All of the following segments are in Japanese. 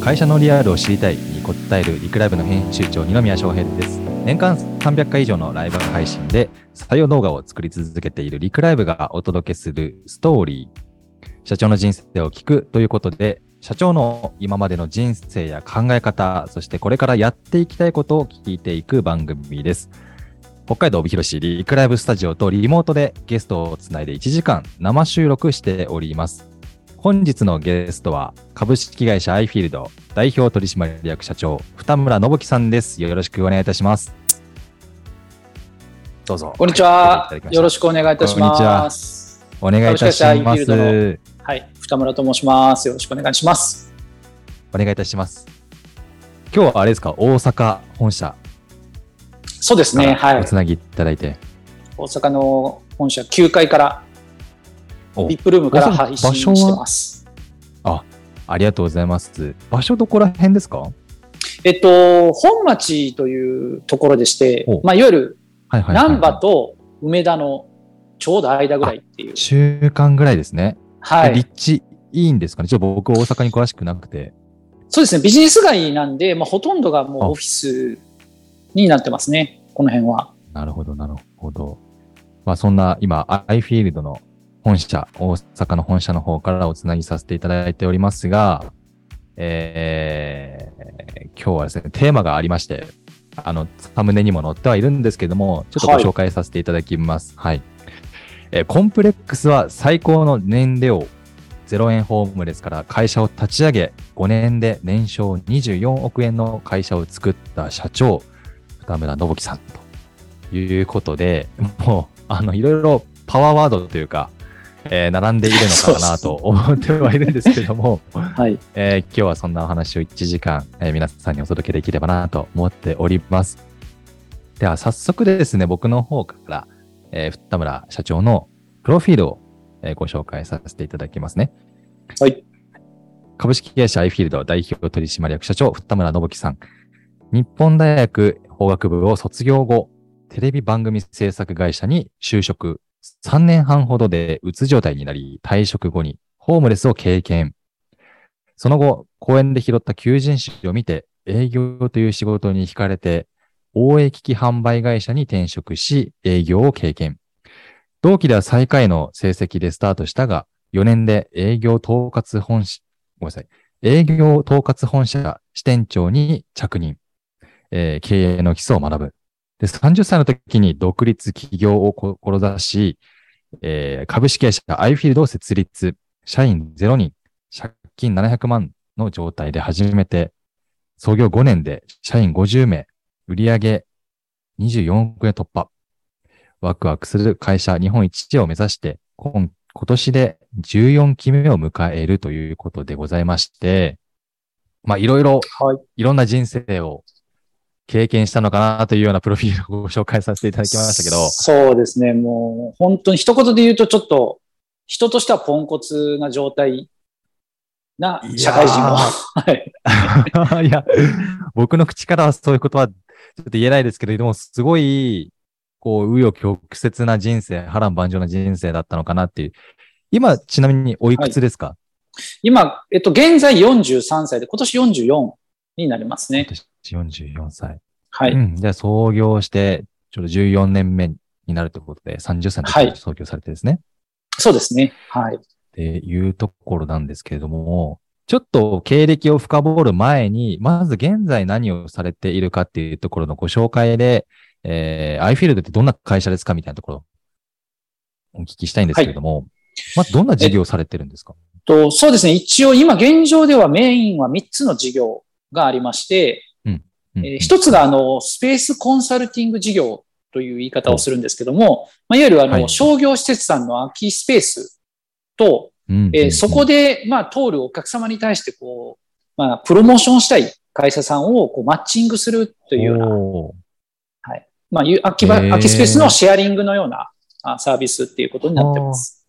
会社のリアルを知りたいに答えるリクライブの編集長二宮翔平です。年間300回以上のライブ配信で採用動画を作り続けているリクライブがお届けするストーリー。社長の人生を聞くということで社長の今までの人生や考え方そしてこれからやっていきたいことを聞いていく番組です。北海道帯広市リクライブスタジオとリモートでゲストをつないで1時間生収録しております。本日のゲストは株式会社アイフィールド代表取締役社長二村信樹さんです。よろしくお願いいたします。どうぞ。こんにちは、よろしくお願いいたします。お願いいたします。はい二村と申します。よろしくお願いします。お願いいたします。今日はあれですか？大阪本社。そうですねはい。おつなぎいただいて、大阪の本社9階からビップルームから配信してます。あ、ありがとうございます。場所どこら辺ですか？えっと、本町というところでして、まあ、いわゆる、難波と梅田のちょうど間ぐらいっていう。中間ぐらいですね。はい。立地いいんですかね？ちょっと僕大阪に詳しくなくて。そうですね。ビジネス街なんで、まあ、ほとんどがもうオフィスになってますね。この辺は。なるほど、なるほど。まあ、そんな今、アイフィールドの本社、大阪の本社の方からおつなぎさせていただいておりますが、えー、今日はですね、テーマがありまして、あの、サムネにも載ってはいるんですけども、ちょっとご紹介させていただきます。はい。はい、えー、コンプレックスは最高の年齢を0円ホームレスから会社を立ち上げ、5年で年商24億円の会社を作った社長、深村信樹さんということで、もう、あの、いろいろパワーワードというか、えー、並んでいるのかなと思ってはいるんですけども、はいえー、今日はそんなお話を1時間、えー、皆さんにお届けできればなと思っております。では早速ですね、僕の方から、えー、二村社長のプロフィールを、えー、ご紹介させていただきますね。はい。株式会社アイフィールド代表取締役社長、二村信樹さん。日本大学法学部を卒業後、テレビ番組制作会社に就職3年半ほどでうつ状態になり、退職後にホームレスを経験。その後、公園で拾った求人誌を見て、営業という仕事に惹かれて、大江機器販売会社に転職し、営業を経験。同期では最下位の成績でスタートしたが、4年で営業統括本社、ごめんなさい。営業統括本社支店長に着任。えー、経営の基礎を学ぶ。で、30歳の時に独立企業を志し、えー、株式会社アイフィールドを設立、社員0人、借金700万の状態で始めて、創業5年で社員50名、売上24億円突破。ワクワクする会社日本一を目指して、今今年で14期目を迎えるということでございまして、まあいろいろ、はい、いろんな人生を経験したのかなというようなプロフィールをご紹介させていただきましたけど。そうですね。もう本当に一言で言うとちょっと人としてはポンコツな状態な社会人も。はい。いや、僕の口からはそういうことはちょっと言えないですけれども、すごい、こう、紆余曲折な人生、波乱万丈な人生だったのかなっていう。今、ちなみにおいくつですか、はい、今、えっと、現在43歳で、今年44になりますね。44歳。はい。うん、じゃあ創業して、ちょうど14年目になるということで、30歳の時に創業されてですね、はい。そうですね。はい。っていうところなんですけれども、ちょっと経歴を深掘る前に、まず現在何をされているかっていうところのご紹介で、えー、アイフィールドってどんな会社ですかみたいなところ、お聞きしたいんですけれども、はい、まずどんな事業をされてるんですか？とそうですね。一応今現状ではメインは3つの事業がありまして、え一つがあのスペースコンサルティング事業という言い方をするんですけども、まあ、いわゆるあの、商業施設さんの空きスペースと、えそこで、まあ、通るお客様に対して、こう、まあ、プロモーションしたい会社さんをこうマッチングするというような、はい。まあ、空き空きスペースのシェアリングのようなサービスっていうことになってます。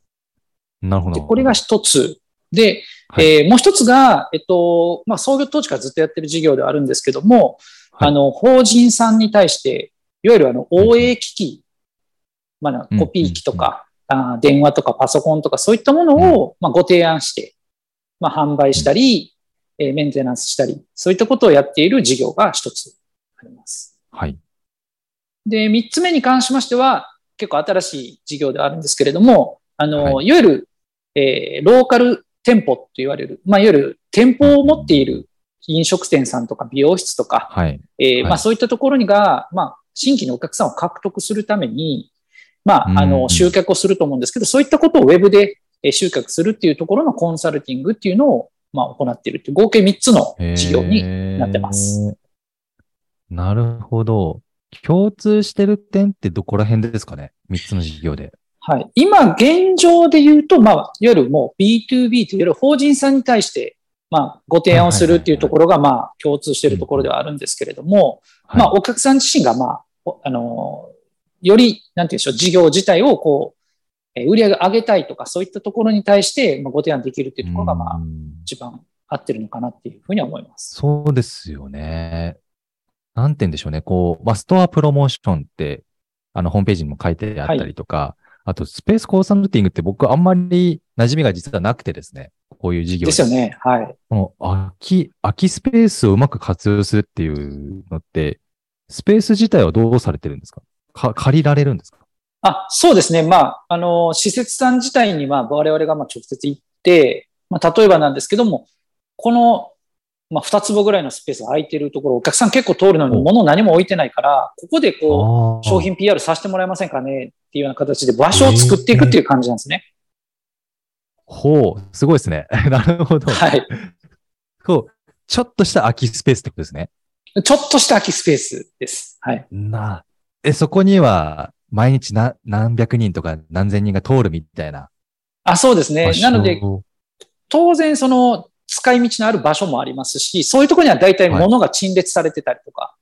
なるほど。これが一つ。で、はい、えー、もう一つが、えっと、まあ、創業当時からずっとやってる事業ではあるんですけども、はい、あの、法人さんに対して、いわゆるあの、OA 機器、まあ、コピー機とか、あ電話とかパソコンとかそういったものを、まあ、ご提案して、まあ、販売したり、えメンテナンスしたり、そういったことをやっている事業が一つあります。はい。で、三つ目に関しましては、結構新しい事業であるんですけれども、あの、はい、いわゆる、えー、ローカル店舗と言われる、まあ、いわゆる店舗を持っている飲食店さんとか美容室とか、はい、えー、まあ、そういったところにが、まあ、新規のお客さんを獲得するために、まあ、あの、集客をすると思うんですけど、そういったことをウェブで集客するっていうところのコンサルティングっていうのを、まあ、行っているっていう合計3つの事業になってます。なるほど。共通してる点ってどこら辺ですかね ?3 つの事業で。はい。今、現状で言うと、まあ、いわゆるもう B2B といわゆる法人さんに対して、まあ、ご提案をするっていうところが、まあ、共通しているところではあるんですけれども、まあ、お客さん自身が、まあ、あの、より、なんていうんでしょう、事業自体をこう、売り上げ上げたいとか、そういったところに対して、まあ、ご提案できるっていうところが、まあ、一番合ってるのかなっていうふうには思います。そうですよね。なんて言うんでしょうね。こう、まあ、ストアプロモーションって、あの、ホームページにも書いてあったりとか、はい、あと、スペースコンサルティングって僕あんまり馴染みが実はなくてですね。こういう事業ですよね。はい。この空き、空きスペースをうまく活用するっていうのって、スペース自体はどうされてるんですか？か借りられるんですか？あ、そうですね。まあ、あの、施設さん自体に、まあ、我々がまあ直接行って、まあ、例えばなんですけども、このまあ、2坪ぐらいのスペースが空いてるところ、お客さん結構通るのに物何も置いてないから、ここでこう、商品 PR させてもらえませんかねっていうような形で場所を作っていくっていう感じなんですね。えー、ほう、すごいですね。なるほど。はい。そう、ちょっとした空きスペースってことですね。ちょっとした空きスペースです。はい。な、え、そこには、毎日な何百人とか何千人が通るみたいな。あ、そうですね。なので、当然その使い道のある場所もありますし、そういうところには大体物が陳列されてたりとか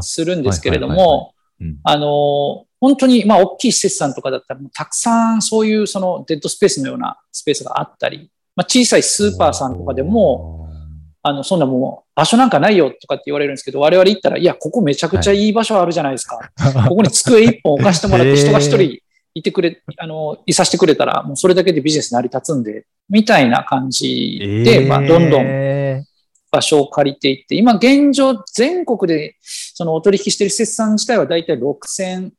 するんですけれども、あの、本当に、まあ、大きい施設さんとかだったら、たくさんそういうそのデッドスペースのようなスペースがあったり、まあ、小さいスーパーさんとかでも、あの、そんなもう、場所なんかないよとかって言われるんですけど、我々行ったら、いや、ここめちゃくちゃい。い場所あるじゃないですか。は い、ここに机一本置かしてもらって、人が一人いてくれ、あの、いさせてくれたら、もうそれだけでビジネス成り立つんで、みたいな感じで、えー、まあ、どんどん場所を借りていって、今現状全国でそのお取引している施設さん自体は大体6000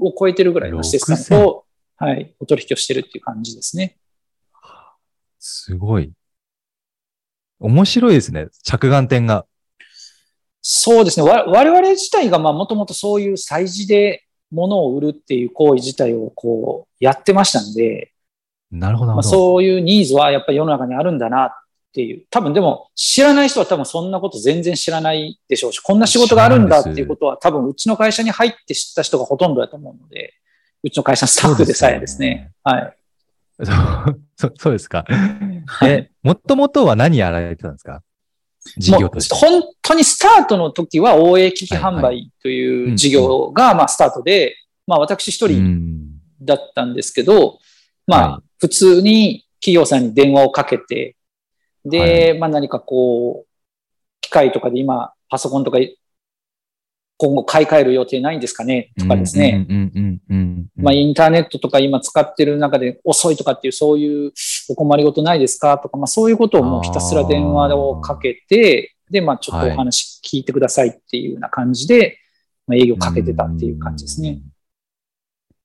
を超えてるぐらいの施設さんと、はい、お取引をしてるっていう感じですね。すごい。面白いですね。着眼点が。そうですね。我々自体がまあもともとそういう催事で物を売るっていう行為自体をこうやってましたんで、なるほど。まあ、そういうニーズはやっぱり世の中にあるんだなっていう。多分でも知らない人は多分そんなこと全然知らないでしょうし、こんな仕事があるんだっていうことは多分うちの会社に入って知った人がほとんどだと思うので、うちの会社のスタッフでさえですね。すねはい。そそうですか。え、もともとは何やられてたんですか？事業として。本当にスタートの時は OA 機器販売という事業がまあスタートで、まあ私一人だったんですけど、まあ普通に企業さんに電話をかけて、で、まあ何かこう、機械とかで今パソコンとか今後買い替える予定ないんですかね？とかですね。まあインターネットとか今使ってる中で遅いとかっていうそういうお困りごとないですか？とか、まあそういうことをもうひたすら電話をかけて、で、まあちょっとお話聞いてくださいっていうような感じで、まあ営業かけてたっていう感じですね。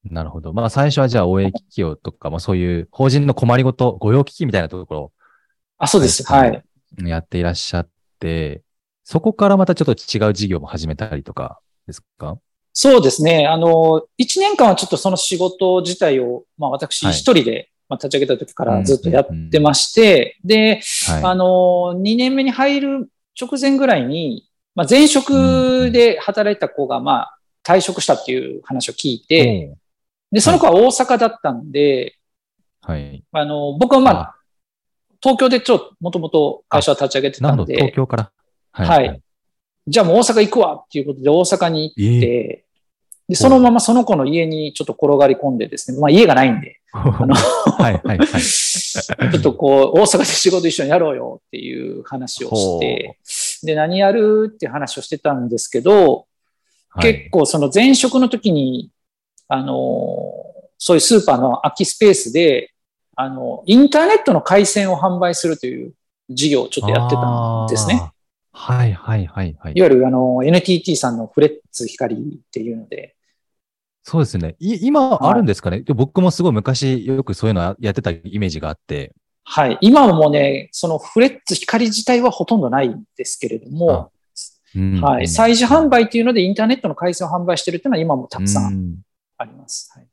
なるほど。まあ最初はじゃあ応援企業とか、まあそういう法人の困りごと、御用聞きみたいなところあ、そうです。はい。やっていらっしゃって、そこからまたちょっと違う事業も始めたりとかですか？そうですね。あの、一年間はちょっとその仕事自体を、まあ私一人で、まあ、立ち上げた時からずっとやってまして、で、はい、あの、2年目に入る直前ぐらいに、まあ、前職で働いた子が、まあ、退職したっていう話を聞いて、で、その子は大阪だったんで、はい。あの、僕はまあ、東京でちょっと、もともと会社を立ち上げてたんで、東京から。はい、はい。じゃあもう大阪行くわっていうことで大阪に行って、で、そのままその子の家にちょっと転がり込んでですね、まあ家がないんで、あのはいはいはい。ちょっとこう、大阪で仕事一緒にやろうよっていう話をして、で、何やるって話をしてたんですけど、結構その前職の時に、あの、そういうスーパーの空きスペースで、あの、インターネットの回線を販売するという事業をちょっとやってたんですね。はいはいはいはい。いわゆるあの NTT さんのフレッツ光っていうので。そうですね。い今あるんですかね、はい、僕もすごい昔よくそういうのやってたイメージがあって。はい。今もね、そのフレッツ光自体はほとんどないんですけれども、うん、はい。催事販売っていうのでインターネットの回線を販売してるっていうのは今もたくさんあります。はい、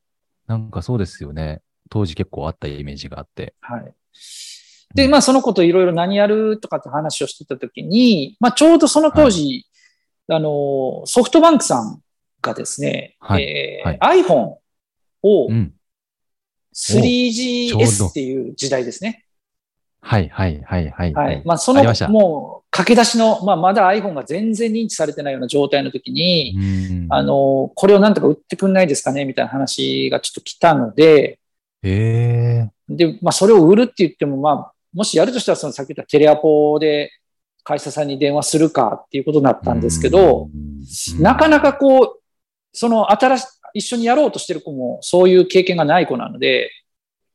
なんかそうですよね。当時結構あったイメージがあって。はい。で、まあそのこといろいろ何やるとかって話をしてたときに、まあちょうどその当時、はい、あの、ソフトバンクさんがですね、はい。えーはい、iPhone を 3GS っていう時代ですね。はいはいはいはい。はい。まあそのもう駆け出しの、まあまだ iPhone が全然認知されてないような状態の時に、あの、これをなんとか売ってくんないですかねみたいな話がちょっと来たので、えー、で、まあそれを売るって言っても、まあもしやるとしたらそのさっき言ったテレアポで会社さんに電話するかっていうことになったんですけど、なかなかこう、その新し、一緒にやろうとしてる子もそういう経験がない子なので、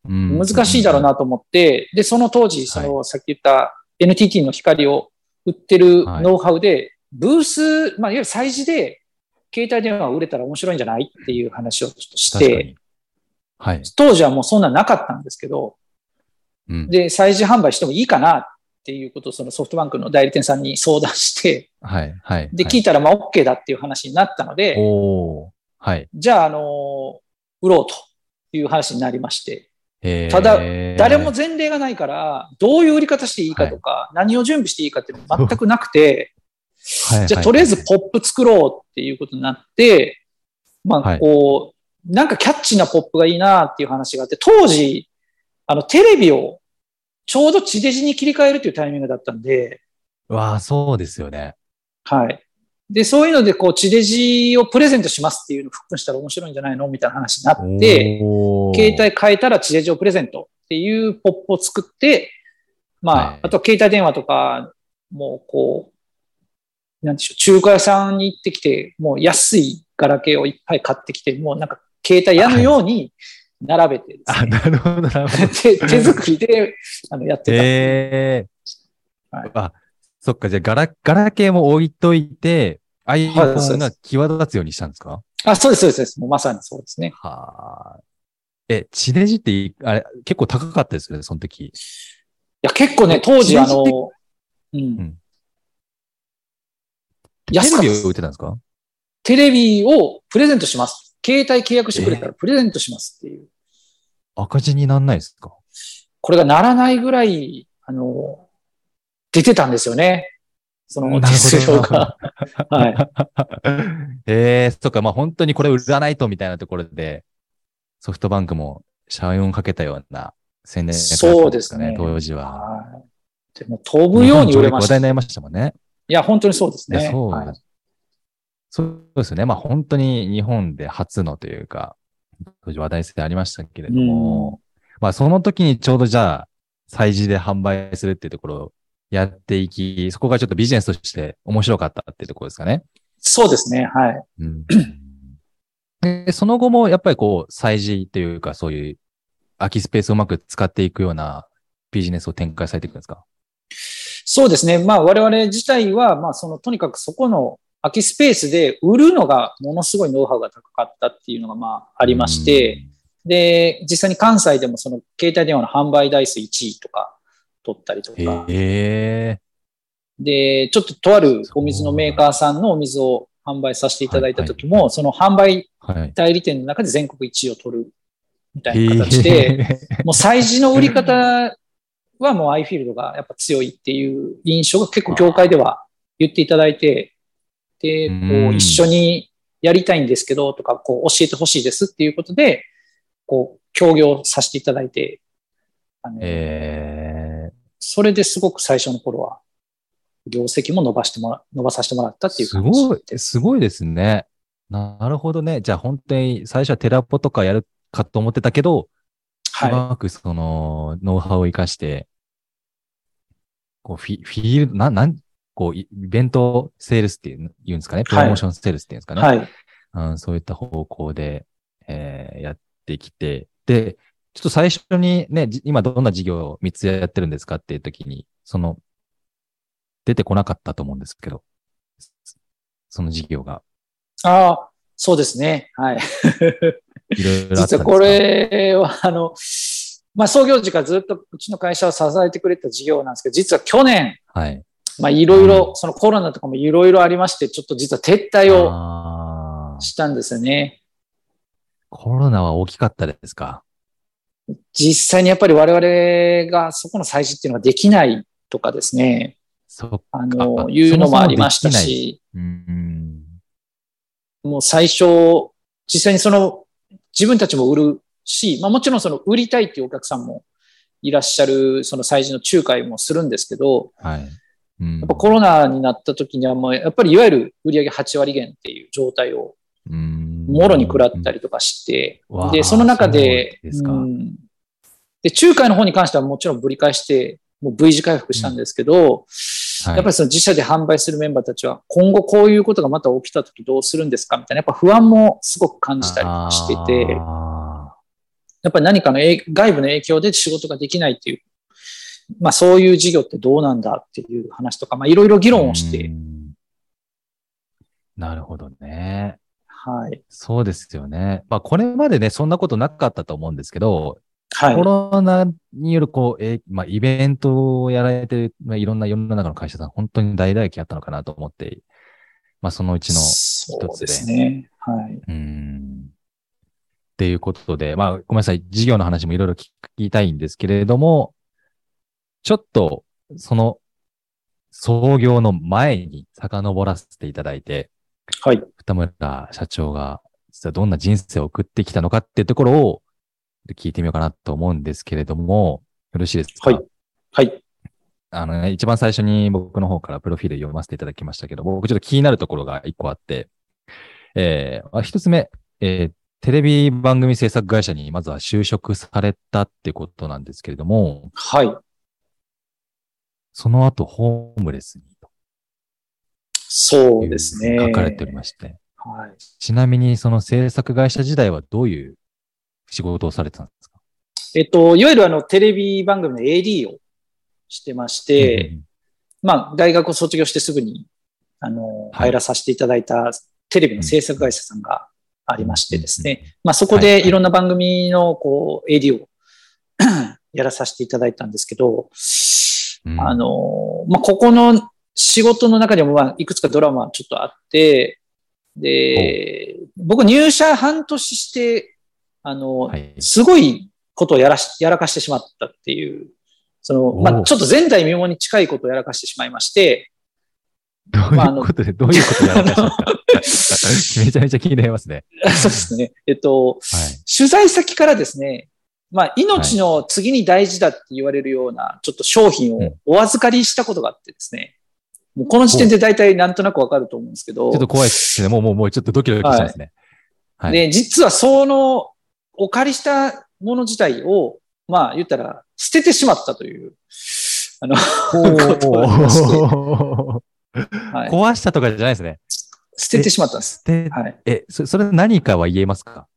難しいだろうなと思って、で、その当時、その、さっき言った NTT の光を売ってるノウハウで、ブース、まあ、いわゆる催事で、携帯電話を売れたら面白いんじゃないっていう話をして、はい、当時はもうそんななかったんですけど、うん、で、催事販売してもいいかなっていうことをそのソフトバンクの代理店さんに相談して、はい、はい。で、聞いたらまあ OK だっていう話になったので、おはい。じゃあ、あの、売ろうという話になりまして、ただ、誰も前例がないから、どういう売り方していいかとか、はい、何を準備していいかっていうの全くなくて、はい、じゃあとりあえずポップ作ろうっていうことになって、まあ、こう、なんかキャッチなポップがいいなっていう話があって、当時、あの、テレビをちょうど地デジに切り替えるというタイミングだったんで。わあ、そうですよね。はい。で、そういうので、こう、地デジをプレゼントしますっていうのをフックしたら面白いんじゃないのみたいな話になって、携帯変えたら地デジをプレゼントっていうポップを作って、まあ、はい、あと携帯電話とか、もうこう、なんでしょう、中華屋さんに行ってきて、もう安いガラケーをいっぱい買ってきて、もうなんか携帯屋のように並べてですね、はい、あ、なるほど、なるほど。手手作りであのやってた。えー、はい、あ、そっか、じゃあガラ、ガラケーも置いといて、iPhone が際立つようにしたんですか？あ、そうです、そうです。もうまさにそうですね。はあ。え、地デジって、あれ、結構高かったですよね、その時。いや、結構ね、当時、あの、うん。うん、テレビを売ってたんですか？テレビをプレゼントします。携帯契約してくれたらプレゼントしますっていう。赤字になんないですか？これがならないぐらい、あの、出てたんですよね。その手数料が。はい。ええー、そっか、まあ本当にこれ売らないとみたいなところで、ソフトバンクも社運をかけたような宣伝、ね、そうですね。当時は。はい、でも飛ぶように売れました。話題になりましたもんね。いや、本当にそうですね。そう、はい、そうですよね。まあ本当に日本で初のというか、当時話題性ありましたけれども、まあその時にちょうどじゃあ、催事で販売するっていうところやっていき、そこがちょっとビジネスとして面白かったっていうところですかね。そうですね、はい。うん、でその後もやっぱりこう、催事というかそういう空きスペースをうまく使っていくようなビジネスを展開されていくんですか？そうですね。まあ我々自体は、まあそのとにかくそこの空きスペースで売るのがものすごいノウハウが高かったっていうのがまあありまして、で、実際に関西でもその携帯電話の販売台数1位とか取ったりとか。え。で、ちょっととあるお水のメーカーさんのお水を販売させていただいた時も、その販売代理店の中で全国1位を取るみたいな形で、もう催事の売り方はもうアイフィールドがやっぱ強いっていう印象が結構業界では言っていただいて、で、こう一緒にやりたいんですけどとか、こう教えてほしいですっていうことで、こう協業させていただいて、あの、えー、それですごく最初の頃は、業績も伸ばしてもら、伸ばさせてもらったっていう感じすごい、すごいですね。なるほどね。じゃあ本当に最初はテラポとかやるかと思ってたけど、はい。うまくその、ノウハウを活かして、こうフィ、フィールド、な、なん、こう、イベントセールスっていうんですかね？プロモーションセールスっていうんですかね？はい。うん、そういった方向で、えー、やってきて、で、ちょっと最初にね、今どんな事業を3つやってるんですかっていう時に、その、出てこなかったと思うんですけど、その事業が。ああ、そうですね。はい。いろいろ実はこれは、あの、まあ、創業時からずっとうちの会社を支えてくれた事業なんですけど、実は去年、はい。まあ、いろいろ、そのコロナとかもいろいろありまして、ちょっと実は撤退をしたんですよね。コロナは大きかったですか？実際にやっぱり我々がそこの催事っていうのができないとかですね。そあの、いうのもありましたし、うん。もう最初、実際にその自分たちも売るし、まあもちろんその売りたいっていうお客さんもいらっしゃる、その催事の仲介もするんですけど、はいうん、やっぱコロナになった時にはもうやっぱりいわゆる売上8割減っていう状態をもろに食らったりとかして、で、その中で、で仲介の方に関してはもちろんぶり返して、もう V 字回復したんですけど、やっぱりその自社で販売するメンバーたちは、今後こういうことがまた起きた時どうするんですかみたいな、やっぱ不安もすごく感じたりしてて、やっぱり何かの外部の影響で仕事ができないっていう、まあそういう事業ってどうなんだっていう話とか、まあいろいろ議論をして。なるほどね。はい。そうですよね。まあこれまでね、そんなことなかったと思うんですけど、はい、コロナによるこう、えまあ、イベントをやられてる、まあ、いろんな世の中の会社さん、本当に大打撃あったのかなと思って、まあ、そのうちの一つで。そうですね。はい。うん。っていうことで、まあ、ごめんなさい。事業の話もいろいろ聞きたいんですけれども、ちょっと、その、創業の前に遡らせていただいて、はい。二村社長が、実はどんな人生を送ってきたのかっていうところを、聞いてみようかなと思うんですけれども、よろしいですか？はい。はい。あのね、一番最初に僕の方からプロフィール読ませていただきましたけど、僕ちょっと気になるところが一個あって、えー、一つ目、えー、テレビ番組制作会社にまずは就職されたってことなんですけれども、はい。その後、ホームレスにそうですね。書かれておりまして。はい。ちなみに、その制作会社時代はどういう仕事をされてたんですか？えっと、いわゆるあの、テレビ番組の AD をしてまして、うん、まあ、大学を卒業してすぐに、あの、入らさせていただいたテレビの制作会社さんがありましてですね、まあ、そこでいろんな番組の、こう、AD を やらさせていただいたんですけど、うん、あの、まあ、ここの仕事の中でも、まあ、いくつかドラマちょっとあって、で、僕入社半年してあの、はい、すごいことをやらし、やらかしてしまったっていう、その、まあ、ちょっと前代未聞に近いことをやらかしてしまいまして、どういうことで、どういうことをやらかした？めちゃめちゃ気になりますね。そうですね。えっと、はい、取材先からですね、まあ、命の次に大事だって言われるような、ちょっと商品をお預かりしたことがあってですね、もうこの時点で大体なんとなくわかると思うんですけど。ちょっと怖いですね。もう、もう、もうちょっとドキドキしますね。はい。で、実はそのお借りしたもの自体を、まあ言ったら捨ててしまったという、あの、ことがありまして、はい、壊したとかじゃないですね。捨ててしまったんです。はい、え、そそれ何かは言えますか？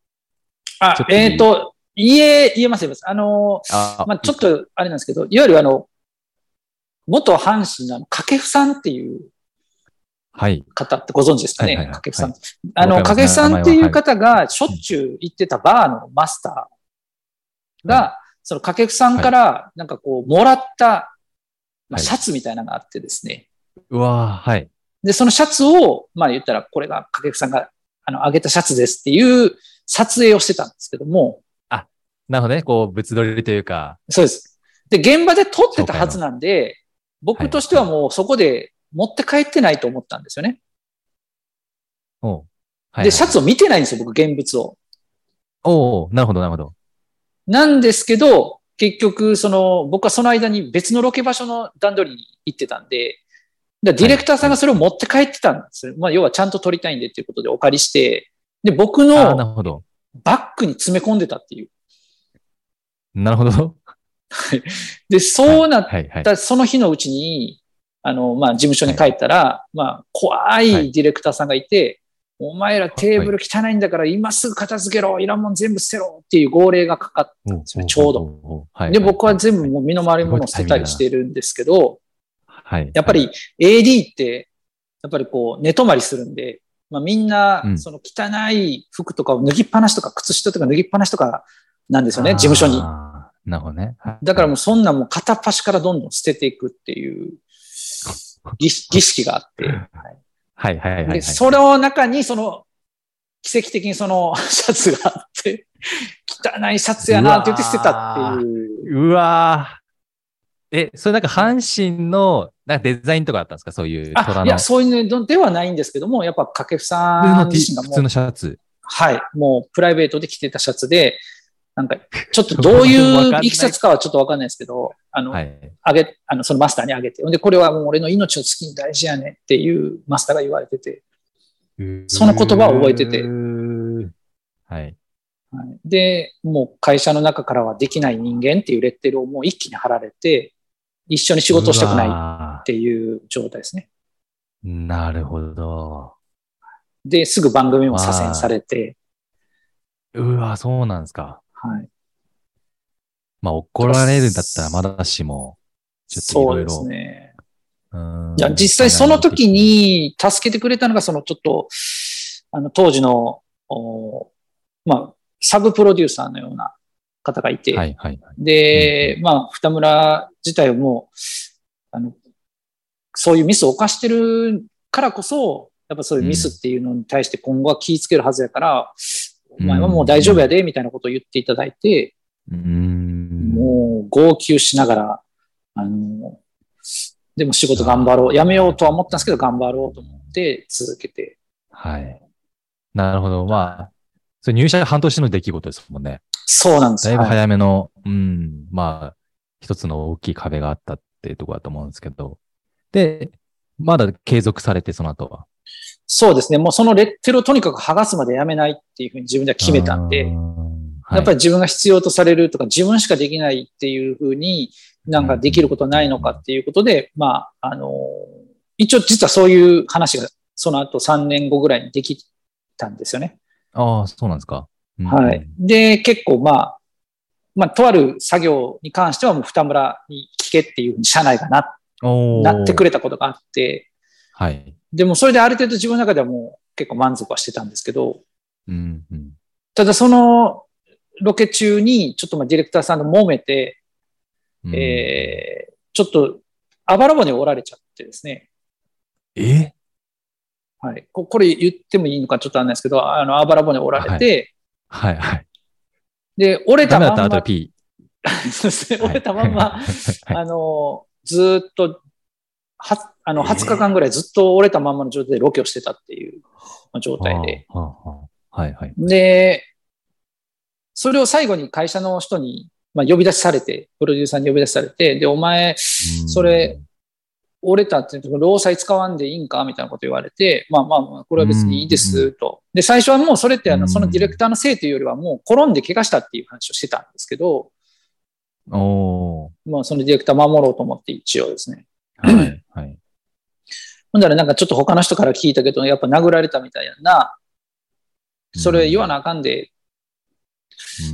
あ、えっ、ー、と、言え、言えます、言えます。あの、あまあちょっとあれなんですけど、いわゆるあの、元阪神の掛布さんっていう方ってご存知ですかね、はい、掛布さん。あの、掛布さんっていう方がしょっちゅう行ってたバーのマスターが、その掛布さんからなんかこう、もらった、まあ、シャツみたいなのがあってですね。うわはい。で、そのシャツを、まあ言ったら、これが掛布さんが、あの、あげたシャツですっていう撮影をしてたんですけども。あ、なるほどね。こう、物撮りというか。そうです。で、現場で撮ってたはずなんで、僕としてはもうそこで持って帰ってないと思ったんですよね。おはい、で、シャツを見てないんですよ、僕、現物を。おおなるほど、なるほど。なんですけど、結局、その、僕はその間に別のロケ場所の段取りに行ってたんで、ディレクターさんがそれを持って帰ってたんですよ。はい、まあ、要はちゃんと撮りたいんでっていうことでお借りして、で、僕のバッグに詰め込んでたっていう。なるほど。で、そうなったその日のうちに、あの、まあ、事務所に帰ったら、はい、まあ、怖いディレクターさんがいて、お前らテーブル汚いんだから今すぐ片付けろ、いらんもん全部捨てろっていう号令がかかったんですね、ちょうど。で、僕は全部もう身の回りのものを捨てたりしてるんですけど、はい。やっぱり AD って、やっぱりこう、寝泊まりするんで、まあみんな、その汚い服とかを脱ぎっぱなしとか、靴下とか脱ぎっぱなしとかなんですよね、事務所に。なるほどね。だからもうそんなもう片っ端からどんどん捨てていくっていう儀式があって。はいはいはいはい、はい、で、その中にその、奇跡的にそのシャツがあって、汚いシャツやなって言って捨てたっていう。うわえ、それなんか阪神のなんかデザインとかあったんですか？そういう虎の。いや、そういうのではないんですけども、やっぱ掛布さん自身がもう。普通のシャツ。はい。もうプライベートで着てたシャツで、なんか、ちょっとどういういきさつかはちょっとわかんないですけど、あの、はい、あげ、あの、そのマスターにあげて、で、これはもう俺の命を好きに大事やねっていうマスターが言われてて、その言葉を覚えてて、はい。で、もう会社の中からはできない人間っていうレッテルをもう一気に貼られて、一緒に仕事をしたくないっていう状態ですね。なるほど。で、すぐ番組も左遷されて。うわ、そうなんですか。はい。まあ、怒られるんだったらまだしも、ちょっといろいろ。そうですね。いや、実際その時に助けてくれたのが、そのちょっと、あの、当時の、おまあ、サブプロデューサーのような方がいて、はいはいはい、で、うん、まあ、二村自体も、あの、そういうミスを犯してるからこそ、やっぱそういうミスっていうのに対して今後は気をつけるはずやから、お前はもう大丈夫やで、みたいなことを言っていただいて、うん、もう号泣しながら、あの、でも仕事頑張ろう。やめようとは思ったんですけど、頑張ろうと思って続けて。はい。なるほど。まあ、それ入社半年の出来事ですもんね。そうなんですだいぶ早めの、はい、うん、まあ、一つの大きい壁があったっていうところだと思うんですけど。で、まだ継続されて、その後は？そうですね。もうそのレッテルをとにかく剥がすまでやめないっていうふうに自分では決めたんで、やっぱり自分が必要とされるとか、自分しかできないっていうふうになんかできることないのかっていうことで、まあ、あの、一応実はそういう話がその後3年後ぐらいにできたんですよね。ああ、そうなんですか。うん、はい。で、結構まあ、まあ、とある作業に関してはもう二村に聞けっていうふうに社内がななってくれたことがあって、はい。でもそれである程度自分の中ではもう結構満足はしてたんですけど、うんうん、ただそのロケ中にちょっとまあディレクターさんと揉めて、うん、えー、ちょっとあばら骨折られちゃってですね。え？はい。ここれ言ってもいいのかちょっとあんないですけど、あの、あばら骨折られて、はい、はい、はい。で、折れたまんま、ま 折れたまんま、あの、ずっとは、あの、20日間ぐらいずっと折れたまんまの状態でロケをしてたっていう状態で。はいはい。で、それを最後に会社の人に、まあ、呼び出しされて、プロデューサーに呼び出しされて、で、お前、それ、折れたって言うと、労災使わんでいいんかみたいなこと言われて、まあまあ、これは別にいいですと。で、最初はもうそれってあの、そのディレクターのせいというよりはもう転んで怪我したっていう話をしてたんですけど、おまあ、そのディレクター守ろうと思って一応ですね。はい。はい。ほんだらなんかちょっと他の人から聞いたけど、やっぱ殴られたみたいやな。それ言わなあかんで。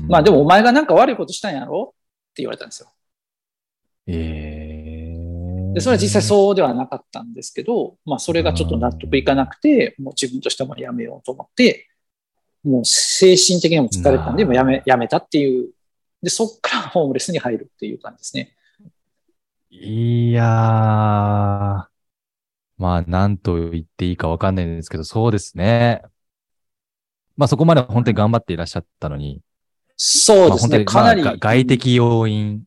うん、まあでもお前がなんか悪いことしたんやろ？って言われたんですよ。えー、で、それは実際そうではなかったんですけど、まあそれがちょっと納得いかなくて、もう自分としてもやめようと思って、もう精神的にも疲れたんで、もうやめ、やめたっていう。で、そっからホームレスに入るっていう感じですね。いやー、まあ、なんと言っていいかわかんないんですけど、そうですね。まあ、そこまで本当に頑張っていらっしゃったのに。そうですね、まあ、かなり。外的要因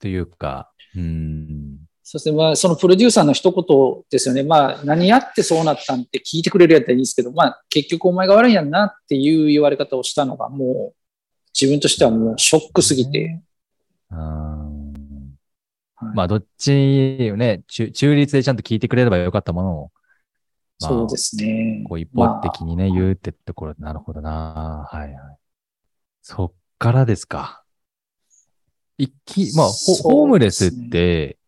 というか、うん。そしてまあ、そのプロデューサーの一言ですよね。まあ、何やってそうなったんって聞いてくれるやったらいいんですけど、まあ、結局お前が悪いんやんなっていう言われ方をしたのが、もう、自分としてはもうショックすぎて。うんまあ、どっちね中、中立でちゃんと聞いてくれればよかったものを、まあ、そうですね。こう一方的にね、まあ、言うってところ、なるほどな。はいはい。そっからですか。一気、まあ、ホームレスって、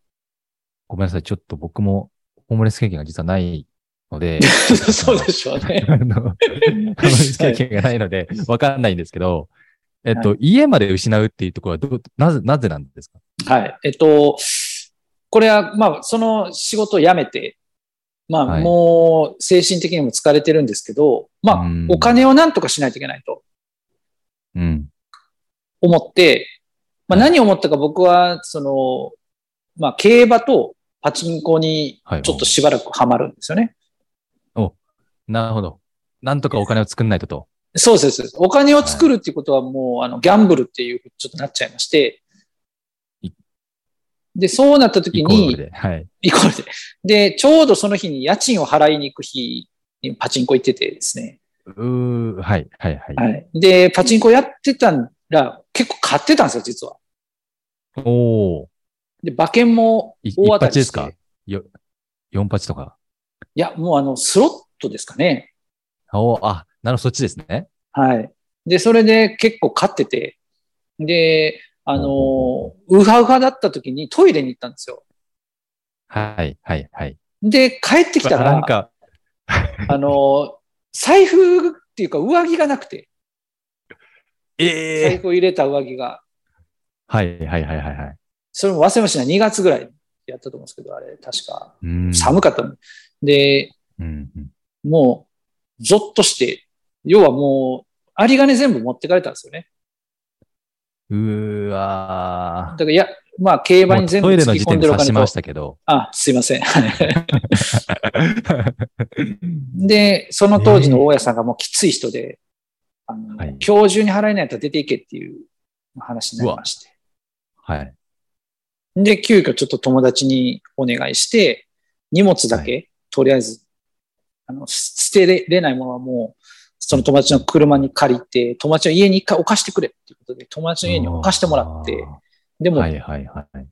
ごめんなさい、ちょっと僕もホームレス経験が実はないので、そうでしょうね。あの、経験がないので、わかんないんですけど、えっと、はい、家まで失うっていうところはど、なぜ、なぜなんですか？はい。えっと、これは、まあ、その仕事を辞めて、まあ、はい、もう精神的にも疲れてるんですけど、まあ、お金をなんとかしないといけないと。うん。思って、まあ、何を思ったか僕は、その、まあ、競馬とパチンコにちょっとしばらくハマるんですよね。はい、お、なるほど。なんとかお金を作んないとと。そうです。お金を作るっていうことはもう、あの、ギャンブルっていうちょっとなっちゃいまして、で、そうなった時に、イコールで。はい。イコールで。で、ちょうどその日に家賃を払いに行く日にパチンコ行っててですね。うはい、はい、はい。はい。で、パチンコやってたら、結構買ってたんですよ、実は。おお。で、馬券も大当たりですか？よ、4八とか。いや、もうあの、スロットですかね。おあ、なるほど、そっちですね。はい。で、それで結構買ってて、で、あの、ウハウハだった時にトイレに行ったんですよ。はい、はい、はい。で、帰ってきたら、なんか、あの、財布っていうか上着がなくて。ええー。財布を入れた上着が。はい、はい、はい、はい。それも忘れましたね。2月ぐらいやったと思うんですけど、あれ、確か。寒かったの。で、うんもう、ゾッとして、要はもう、有り金全部持ってかれたんですよね。うわだから、いや、まあ、競馬に全部突き込んでるお金と。ましたけど。あ、すいません。で、その当時の大家さんがもうきつい人で、あの、はい、今日中に払えないと出ていけっていう話になりまして。はい。で、急遽ちょっと友達にお願いして、荷物だけ、はい、とりあえず、あの、捨てれないものはもう、その友達の車に借りて、友達の家に一回置かしてくれっていうことで、友達の家に置かしてもらって、でも、はいはいはい。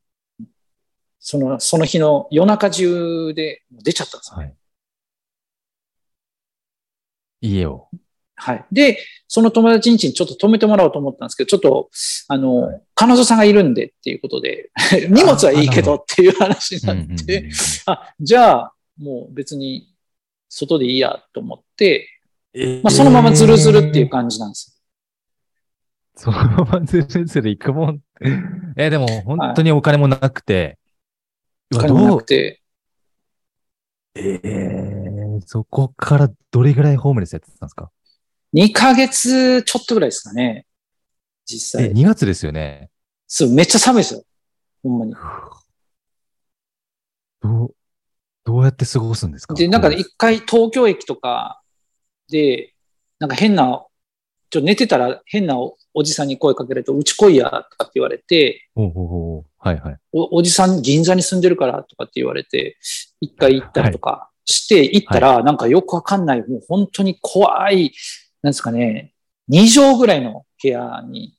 その、その日の夜中中で出ちゃったんですよね。はい、家を。はい。で、その友達ん家にちょっと止めてもらおうと思ったんですけど、ちょっと、あの、はい、彼女さんがいるんでっていうことで、荷物はいいけどっていう話になって、あ、じゃあ、もう別に外でいいやと思って、えー、まあ、そのままズルズルっていう感じなんです そのままズルズル行くもん。えー、でも本当にお金もなくて。はい、お金もなくて。ええー、そこからどれぐらいホームレスやってたんですか ?2 ヶ月ちょっとぐらいですかね。実際。え、2月ですよね。そう、めっちゃ寒いですよ。ほんまに。どう、どうやって過ごすんですか？で、なんか一回東京駅とかで、なんか変な、ちょ寝てたら変なおじさんに声かけると、うち来いや、とかって言われて、お。おじさん銀座に住んでるからとかって言われて、一回行ったりとかして、行ったら、なんかよくわかんない、もう本当に怖い、なんですかね、2畳ぐらいの部屋に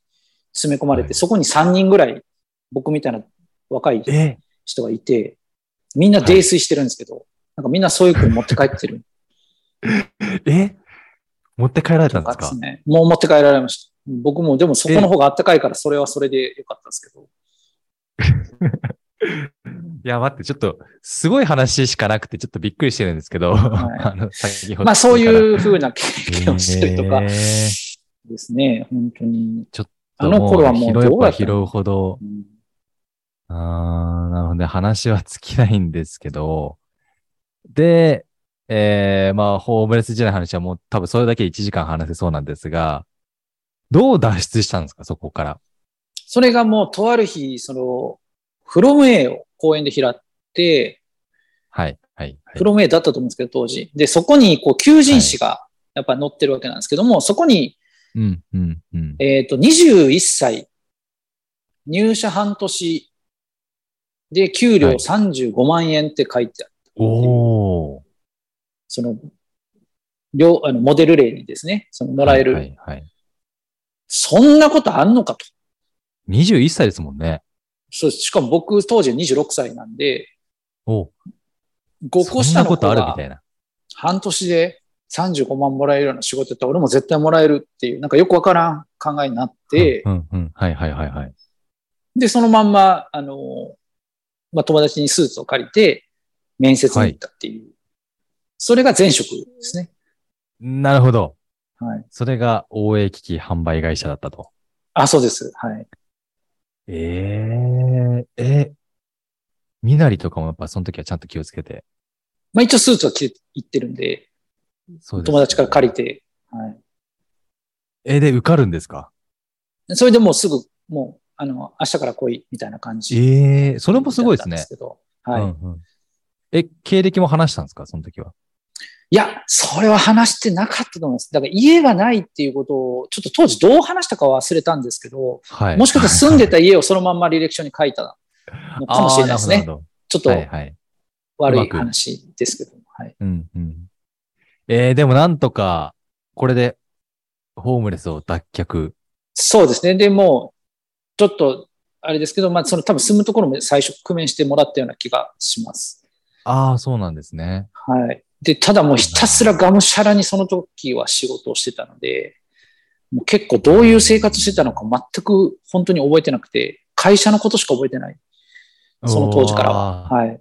詰め込まれて、はい、そこに3人ぐらい、僕みたいな若い人がいて、みんな泥酔してるんですけど、はい、なんかみんなそういう風に持って帰ってる。え？持って帰られたんですか？ですね。もう持って帰られました。僕も、でもそこの方があったかいから、それはそれでよかったんですけど。いや、待って、ちょっと、すごい話しかなくて、ちょっとびっくりしてるんですけど、はい、あの、先ほど。まあ、そういうふうな経験をしたりとか、ですね、本当に。ちょっと、あの頃はもう拾えば拾うほど、うん、あなので話は尽きないんですけど、で、えー、まあ、ホームレス時代の話はもう多分それだけ1時間話せそうなんですが、どう脱出したんですか、そこから？それがもう、とある日、その、フロム A を公園で開って、はい、はい。フロム A だったと思うんですけど、当時。で、そこに、こう、求人誌が、やっぱ載ってるわけなんですけども、はい、そこに、うん、うん、うん。えっ、ー、と、21歳、入社半年で、給料35万円って書いてある、はい。おその、両、あの、モデル例にですね、その、もらえる。はい、はい、そんなことあんのかと。21歳ですもんね。そうしかも僕当時26歳なんで、お5個下のことあるみたいな。半年で35万もらえるような仕事やったら俺も絶対もらえるっていう、なんかよくわからん考えになって、うん、うん、はいはいはいはい。で、そのまんま、あの、まあ、友達にスーツを借りて、面接に行ったっていうそれが前職ですね。なるほど。はい。それが OA 機器販売会社だったと。あ、そうです。はい。ええー、え、身なりとかもやっぱその時はちゃんと気をつけて。まあ一応スーツは着て行ってるんで、そうです、友達から借りて、はい。え、で、受かるんですか？それでもうすぐ、もう、あの、明日から来い、みたいな感じ。ええー、それもすごいですね。すはい、うんうん。え、経歴も話したんですか？その時は。いや、それは話してなかったと思います。だから家がないっていうことを、ちょっと当時どう話したか忘れたんですけど、はい、もしかしたら住んでた家をそのまんま履歴書に書いたのかもしれないですね。ちょっと悪い話ですけど。はい。うんうん、えー、でもなんとか、これでホームレスを脱却。そうですね。でも、ちょっと、あれですけど、まあ、その多分住むところも最初工面してもらったような気がします。ああ、そうなんですね。はい。で、ただもうひたすらがむしゃらにその時は仕事をしてたので、もう結構どういう生活してたのか全く本当に覚えてなくて、会社のことしか覚えてない。その当時からは。はい。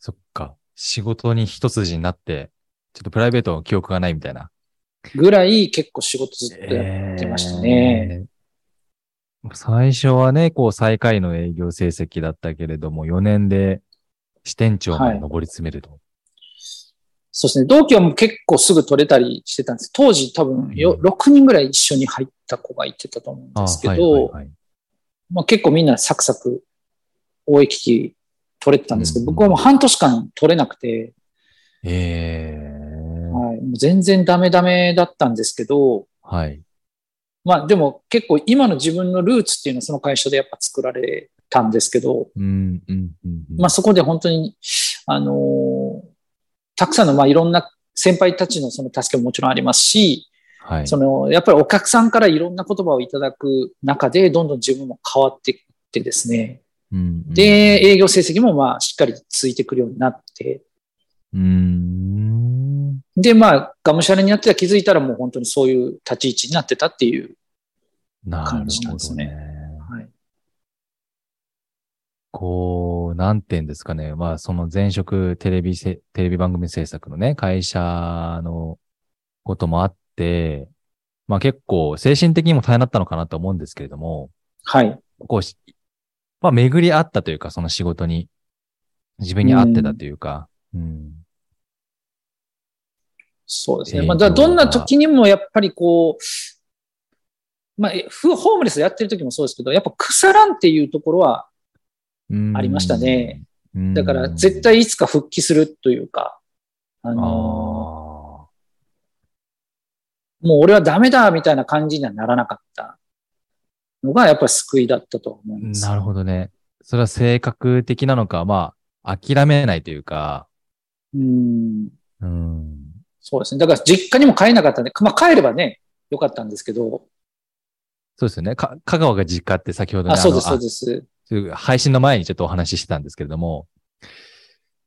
そっか。仕事に一筋になって、ちょっとプライベートの記憶がないみたいな。ぐらい結構仕事ずっとやってましたね。えー、最初はね、こう最下位の営業成績だったけれども、4年で支店長まで上り詰めると。はいそうですね。同期はもう結構すぐ取れたりしてたんです。当時多分よ、うん、6人ぐらい一緒に入った子がいてたと思うんですけど、はいはいはい、まあ、結構みんなサクサク大機器取れてたんですけど、うん、僕はもう半年間取れなくて、えー、はい、もう全然ダメダメだったんですけど、はい。まあでも結構今の自分のルーツっていうのはその会社でやっぱ作られたんですけど、うんうんうん、まあそこで本当に、あのーたくさんの、まあ、いろんな先輩たちのその助けももちろんありますし、はい、その、やっぱりお客さんからいろんな言葉をいただく中で、どんどん自分も変わっていってですね、うんうん、で、営業成績もまあ、しっかりついてくるようになって、うん。で、まあ、がむしゃらにやってた気づいたらもう本当にそういう立ち位置になってたっていう感じなんですね。はい、こう、なんて言うんですかね。まあ、その前職テレビせ、テレビ番組制作のね、会社のこともあって、まあ結構精神的にも大変だったのかなと思うんですけれども、はい。こう、まあ巡り合ったというか、その仕事に、自分に合ってたというか、うん、うんそうですね。まあ、だどんな時にもやっぱりこう、まあ、ホームレスやってる時もそうですけど、やっぱ腐らんっていうところはありましたね。だから絶対いつか復帰するというか、あのー、もう俺はダメだみたいな感じにはならなかったのがやっぱり救いだったと思います。なるほどね。それは性格的なのか、まあ、諦めないというか。うん。うん。そうですね。だから実家にも帰れなかったんで、まあ帰ればね、よかったんですけど。そうですよね。か、香川が実家って先ほどね。あ、そうです、そうです。配信の前にちょっとお話ししてたんですけれども、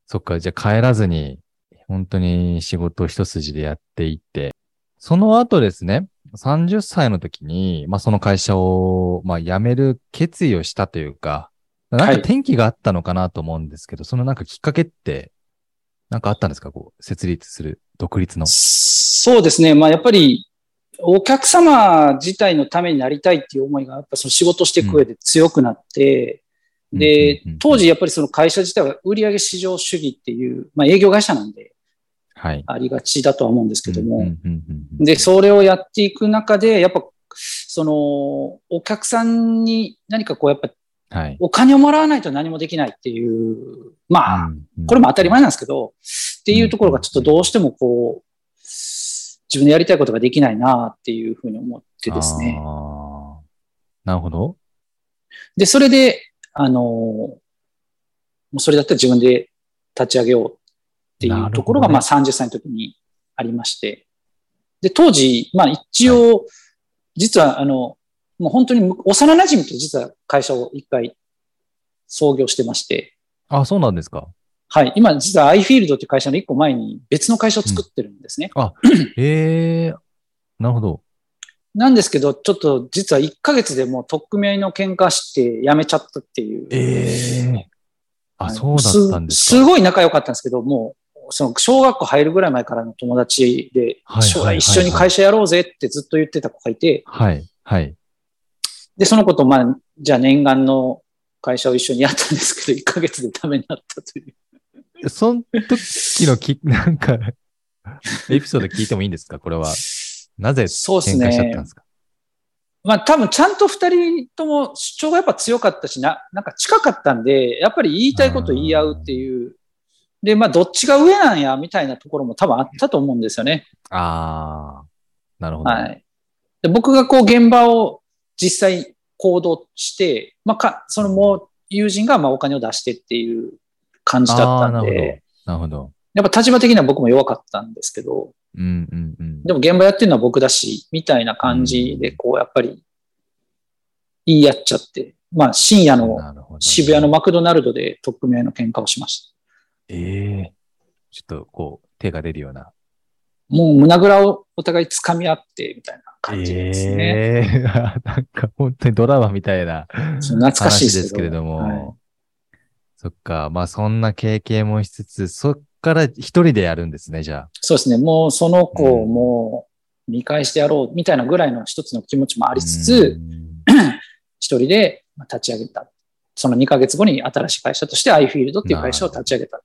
そっか、じゃあ帰らずに、本当に仕事一筋でやっていって、その後ですね、30歳の時に、まあその会社を、まあ辞める決意をしたというか、なんか転機があったのかなと思うんですけど、はい、そのなんかきっかけって、なんかあったんですか？こう、設立する、独立の。そうですね。まあやっぱり、お客様自体のためになりたいっていう思いが、やっぱその仕事していく上で強くなって、うん、で、当時やっぱりその会社自体は売上市場主義っていう、まあ営業会社なんで、はい。ありがちだとは思うんですけども、で、それをやっていく中で、やっぱ、その、お客さんに何かこう、やっぱ、はい、お金をもらわないと何もできないっていう、まあ、これも当たり前なんですけど、っていうところがちょっとどうしてもこう、自分でやりたいことができないなっていうふうに思ってですね。なるほど。で、それで、あの、もうそれだったら自分で立ち上げようっていうところが、ね、まあ30歳の時にありまして。で、当時、まあ一応、はい、実はあの、もう本当に幼馴染と実は会社を一回創業してまして。あ、そうなんですか。はい。今、実は iField っていう会社の一個前に別の会社を作ってるんですね。うん、あ、へえー、なるほど。なんですけど、ちょっと実は1ヶ月でもう取っ組み合いの喧嘩して辞めちゃったっていう。ええー、あ、そうだったんですかす。すごい仲良かったんですけど、もうその小学校入るぐらい前からの友達で、将来一緒に会社やろうぜってずっと言ってた子がいて、はい、はい。で、その子と、まあ、じゃあ念願の会社を一緒にやったんですけど、1ヶ月でダメになったという。その時のき、なんか、エピソード聞いてもいいんですか？これは。なぜ喧嘩しちゃったんですか？まあ多分ちゃんと二人とも主張がやっぱ強かったしな、なんか近かったんで、やっぱり言いたいこと言い合うっていう。で、まあどっちが上なんやみたいなところも多分あったと思うんですよね。ああ、なるほど。はい。で僕がこう現場を実際行動して、まあか、そのもう友人がまあお金を出してっていう感じだったんで。なるほど。やっぱ立場的には僕も弱かったんですけど、うんうんうん、でも現場やってるのは僕だし、みたいな感じで、こう、やっぱり言い合っちゃって、まあ深夜の渋谷のマクドナルドで特組合の喧嘩をしました。ええー、ちょっとこう、手が出るような。もう胸ぐらをお互い掴み合って、みたいな感じですね。ええー、なんか本当にドラマみたいな懐かしいですけれども。はい、そっか、まあそんな経験もしつつ、そっから一人でやるんですね、じゃあ。そうですね。もうその子をもう見返してやろうみたいなぐらいの一つの気持ちもありつつ、一人で立ち上げた。その2ヶ月後に新しい会社として iField っていう会社を立ち上げた。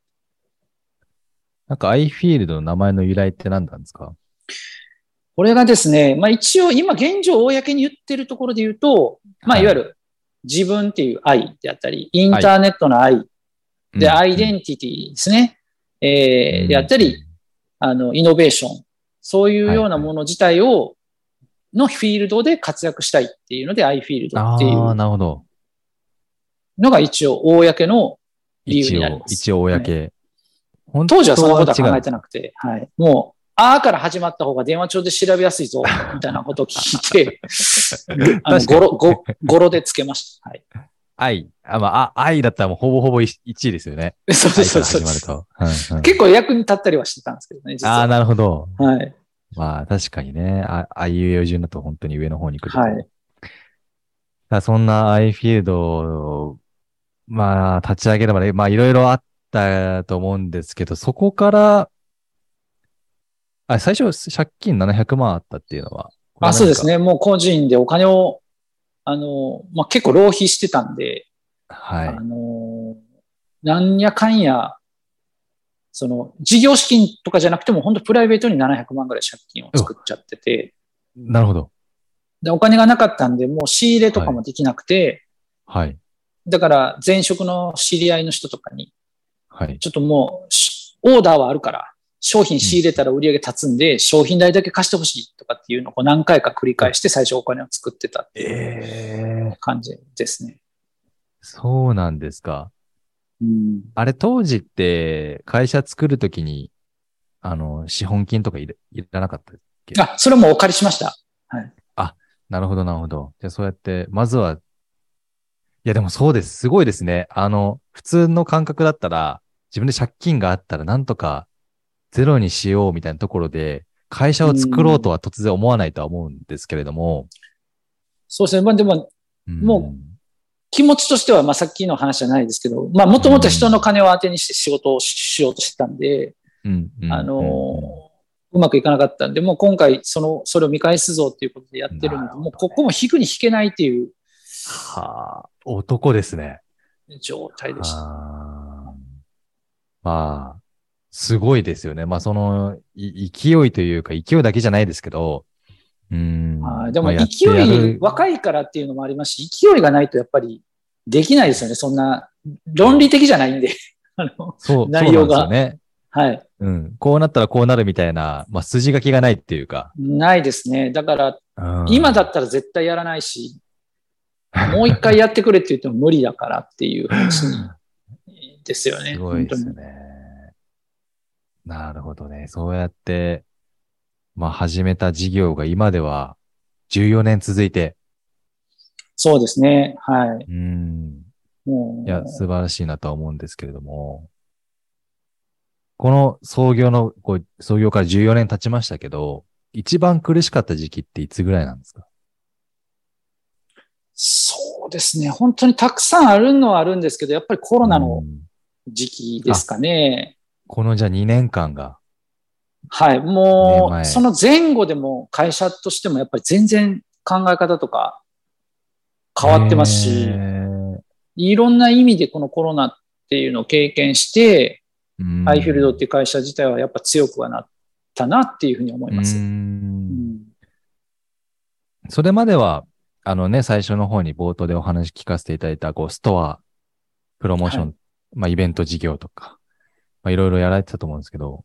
なんか iField の名前の由来って何なんですか？これがですね、まあ一応今現状公に言ってるところで言うと、まあいわゆる自分っていう愛であったり、インターネットの愛で、アイデンティティですね。えー、であったり、あの、イノベーション。そういうようなもの自体を、のフィールドで活躍したいっていうので、アイフィールドっていう。なるほど。のが一応、公の理由になります。一応、公。当時はそんなことは考えてなくて、はい。もう、あーから始まった方が電話帳で調べやすいぞ、みたいなことを聞いて、あの語呂、語呂でつけました。はい。愛。あ、まあ、愛だったらもうほぼほぼ1位ですよね。そうそうそうそう。結構役に立ったりはしてたんですけどね、ああ、なるほど。はい。まあ、確かにね、ああいう用順だと本当に上の方に来る。はい。だそんなアイフィールドまあ、立ち上げればね、まあ、いろいろあったと思うんですけど、そこから、あ、最初、借金700万あったっていうのは。あ、そうですね。もう個人でお金をあの、まあ、結構浪費してたんで、はい。あの、なんやかんや、その、事業資金とかじゃなくても、本当プライベートに700万ぐらい借金を作っちゃってて。なるほど。で、お金がなかったんで、もう仕入れとかもできなくて、はい。はい、だから、前職の知り合いの人とかに、はい。ちょっともう、オーダーはあるから、商品仕入れたら売り上げ立つんで、うん、商品代だけ貸してほしいとかっていうのを何回か繰り返して最初お金を作ってたっていう感じですね。えー、そうなんですか。うん、あれ当時って会社作るときに、あの、資本金とかいらなかったっけ？あ、それもお借りしました。はい。あ、なるほど、なるほど。じゃあそうやって、まずは、いやでもそうです。すごいですね。あの、普通の感覚だったら、自分で借金があったらなんとかゼロにしようみたいなところで、会社を作ろうとは突然思わないとは思うんですけれども。そうですね。まあでも、もう、気持ちとしては、まあさっきの話じゃないですけど、まあもともと人の金を当てにして仕事をしようとしてたんで、あの、うまくいかなかったんで、もう今回、その、それを見返すぞっていうことでやってるので、もうここも引くに引けないっていう。はあ、男ですね。状態でした。まあ、すごいですよね。まあ、その、勢いというか、勢いだけじゃないですけど、うん。でも、勢い、若いからっていうのもありますし、勢いがないとやっぱりできないですよね。そんな、論理的じゃないんで。あの、そう、内容が。そうね。はい。うん。こうなったらこうなるみたいな、まあ、筋書きがないっていうか。ないですね。だから、今だったら絶対やらないし、もう一回やってくれって言っても無理だからっていう話ですよね。すごいですね。なるほどね。そうやって、まあ始めた事業が今では14年続いて。そうですね。はい。うん。いや、素晴らしいなとは思うんですけれども。この創業の、こう創業から14年経ちましたけど、一番苦しかった時期っていつぐらいなんですか？そうですね。本当にたくさんあるのはあるんですけど、やっぱりコロナの時期ですかね。このじゃあ2年間が。はい。もう、その前後でも会社としてもやっぱり全然考え方とか変わってますし、いろんな意味でこのコロナっていうのを経験して、アイフィールドっていう会社自体はやっぱ強くはなったなっていうふうに思います。それまでは、あのね、最初の方に冒頭でお話聞かせていただいた、こう、ストア、プロモーション、はい、まあ、イベント事業とか、まあ、いろいろやられてたと思うんですけど、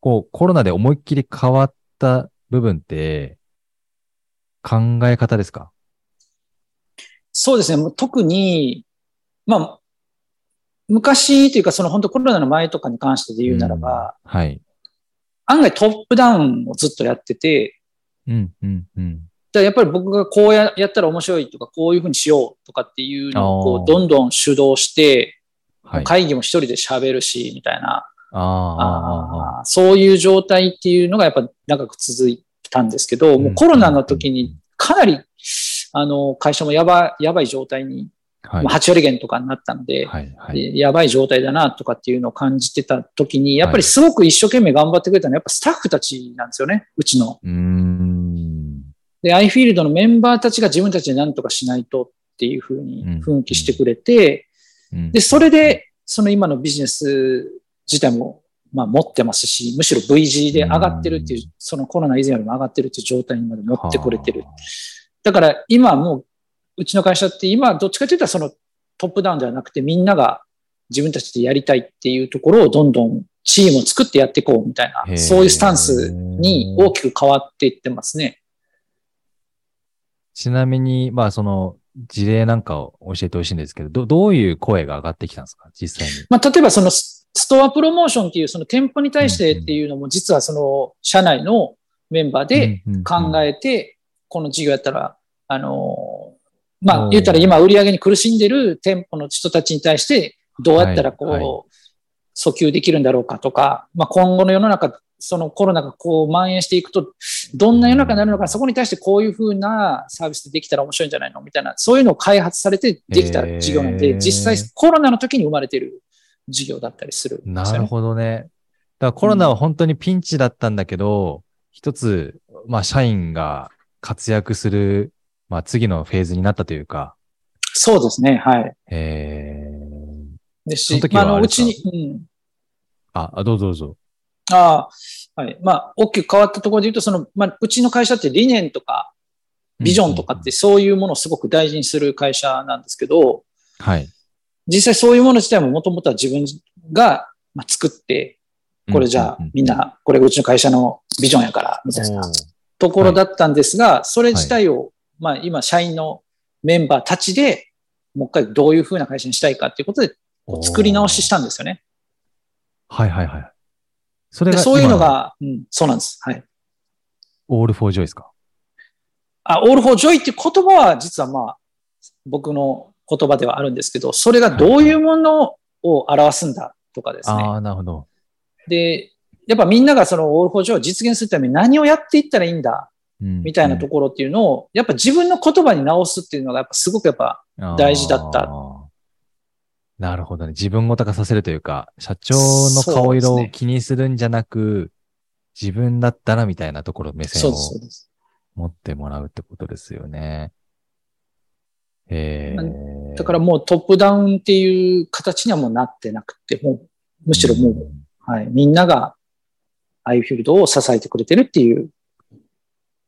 こう、コロナで思いっきり変わった部分って、考え方ですか？そうですね。特に、まあ、昔というか、その本当コロナの前とかに関してで言うならば、うん、はい。案外トップダウンをずっとやってて、うん、うん、うん。だやっぱり僕がこうややったら面白いとか、こういうふうにしようとかっていうのをこうどんどん主導して、はい、会議も一人で喋るし、みたいな。ああそういう状態っていうのがやっぱ長く続いたんですけど、もうコロナの時にかなり、あの、会社もやばやばい状態に、はい、まあ、8割減とかになったので、はいはい、やばい状態だなとかっていうのを感じてた時に、やっぱりすごく一生懸命頑張ってくれたのはやっぱスタッフたちなんですよね、うちの。で、アイフィールドのメンバーたちが自分たちで何とかしないとっていうふうに奮起してくれて、で、それで、その今のビジネス自体も、まあ、持ってますし、むしろ V 字で上がってるっていう、そのコロナ以前よりも上がってるっていう状態にまで持ってこれてる。だから今もう、うちの会社って今どっちかというとそのトップダウンではなくてみんなが自分たちでやりたいっていうところをどんどんチームを作ってやっていこうみたいな、そういうスタンスに大きく変わっていってますね。ちなみに、まあその事例なんかを教えてほしいんですけど、どどういう声が上がってきたんですか？実際に。まあ例えばそのストアプロモーションっていうその店舗に対してっていうのも実はその社内のメンバーで考えて、この事業やったら、あの、まあ言ったら今売り上げに苦しんでる店舗の人たちに対してどうやったらこう、訴求できるんだろうかとか、まあ今後の世の中、そのコロナがこう蔓延していくと、どんな世の中になるのか、そこに対してこういうふうなサービスでできたら面白いんじゃないのみたいな、そういうのを開発されてできた事業なんで、実際コロナの時に生まれてる事業だったりする、ね、なるほどね。だからコロナは本当にピンチだったんだけど、うん、一つ、まあ、社員が活躍する、まあ、次のフェーズになったというか。そうですね、はい。えー。ですし、まあ、のうちに、うん。あ、どうぞどうぞ。ああ、はい。まあ、大きく変わったところで言うと、その、まあ、うちの会社って理念とか、ビジョンとかってそういうものをすごく大事にする会社なんですけど、はい。実際そういうもの自体ももともとは自分が作って、これじゃあみんな、これうちの会社のビジョンやから、みたいなところだったんですが、それ自体を、まあ今社員のメンバーたちでもう一回どういうふうな会社にしたいかっていうことで作り直ししたんですよね。はいはいはい。それがそういうのが、うん、そうなんです。はい。オールフォージョイですかあ、オールフォージョイっていう言葉は実はまあ、僕の言葉ではあるんですけど、それがどういうものを表すんだとかですね。ああ、なるほど。で、やっぱみんながそのオールフォージョを実現するために何をやっていったらいいんだ、みたいなところっていうのを、やっぱ自分の言葉に直すっていうのがやっぱすごくやっぱ大事だった。なるほどね。自分ごと化させるというか、社長の顔色を気にするんじゃなく、ね、自分だったらみたいなところ目線を持ってもらうってことですよね。えー、だからもうトップダウンっていう形にはもうなってなくて、もうむしろもう、うん、はい、みんながアイフィールドを支えてくれてるっていう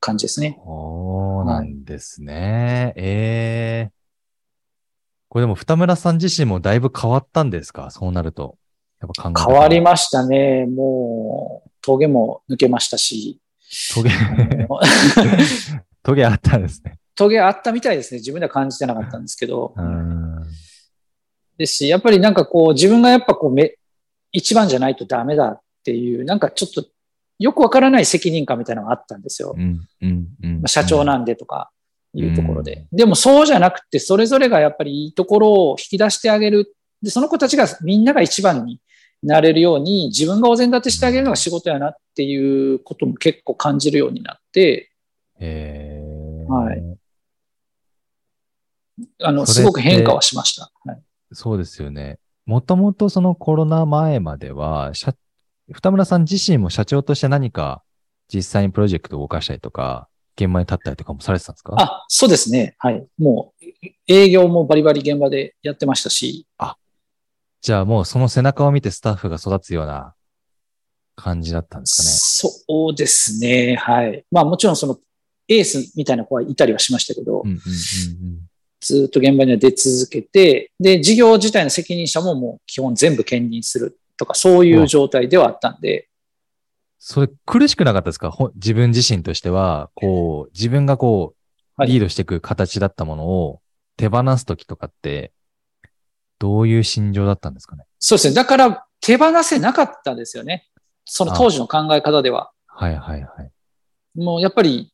感じですね。そうなんですね。はい、ええー、これでも二村さん自身もだいぶ変わったんですか？そうなると。やっぱ考え変わりましたね。もう、峠も抜けましたし。峠峠 あったんですね。峠あったみたいですね。自分では感じてなかったんですけど。ですし、やっぱりなんかこう、自分がやっぱこう、め、一番じゃないとダメだっていう、なんかちょっとよくわからない責任感みたいなのがあったんですよ。うんうんうん社長なんでとかいうところで。でもそうじゃなくて、それぞれがやっぱりいいところを引き出してあげる。で、その子たちがみんなが一番になれるように、自分がお膳立てしてあげるのが仕事やなっていうことも結構感じるようになって、はい。あの、すごく変化はしました。はい、そうですよね。もともとそのコロナ前までは、社二村さん自身も社長として何か実際にプロジェクトを動かしたりとか、現場に立ったりとかもされてたんですか？あ、そうですね。はい。もう、営業もバリバリ現場でやってましたし。あ、じゃあもうその背中を見てスタッフが育つような感じだったんですかね。そうですね。はい。まあもちろんそのエースみたいな子はいたりはしましたけど、ずっと現場には出続けて、で、事業自体の責任者ももう基本全部兼任するとか、そういう状態ではあったんで。それ苦しくなかったですか？自分自身としては、こう、自分がこう、リードしていく形だったものを手放すときとかって、どういう心情だったんですかね？そうですね。だから手放せなかったですよね。その当時の考え方では。はいはいはい。もうやっぱり、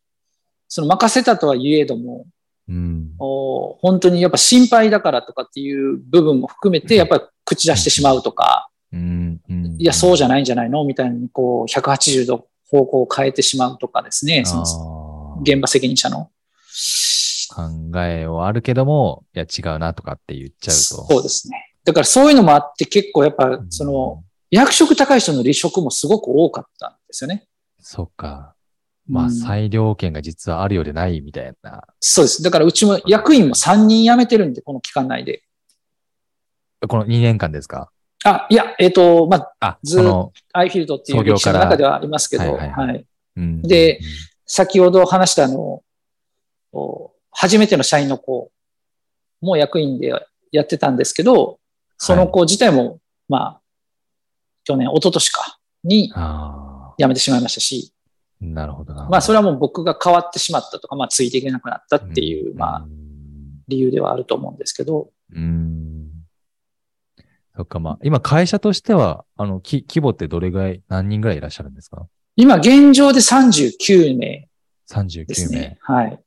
その任せたとはいえども、うん、お本当にやっぱ心配だからとかっていう部分も含めて、やっぱり口出してしまうとか、うんうん、いや、そうじゃないんじゃないの？みたいに、こう、180度方向を変えてしまうとかですね、その現場責任者の。考えはあるけども、いや、違うなとかって言っちゃうと。そうですね。だからそういうのもあって結構やっぱ、その、役職高い人の離職もすごく多かったんですよね。そっか。まあ、裁量権が実はあるようでないみたいな。そうです。だからうちも役員も3人辞めてるんで、この期間内で。この2年間ですか？あ、いや、えっ、ー、と、まあ、あずっとアイフィールドっていう歴史の中ではありますけど、はい。で、先ほど話したあの、初めての社員の子も役員でやってたんですけど、その子自体も、はい、まあ、去年、一昨年か、に辞めてしまいましたし、なるほどな。まあ、それはもう僕が変わってしまったとか、まあ、ついていけなくなったっていう、まあ、理由ではあると思うんですけど。うん。そっか、まあ、今、会社としては、あの、き、規模ってどれぐらい、何人ぐらいいらっしゃるんですか？今、現状で39名、39名。はい。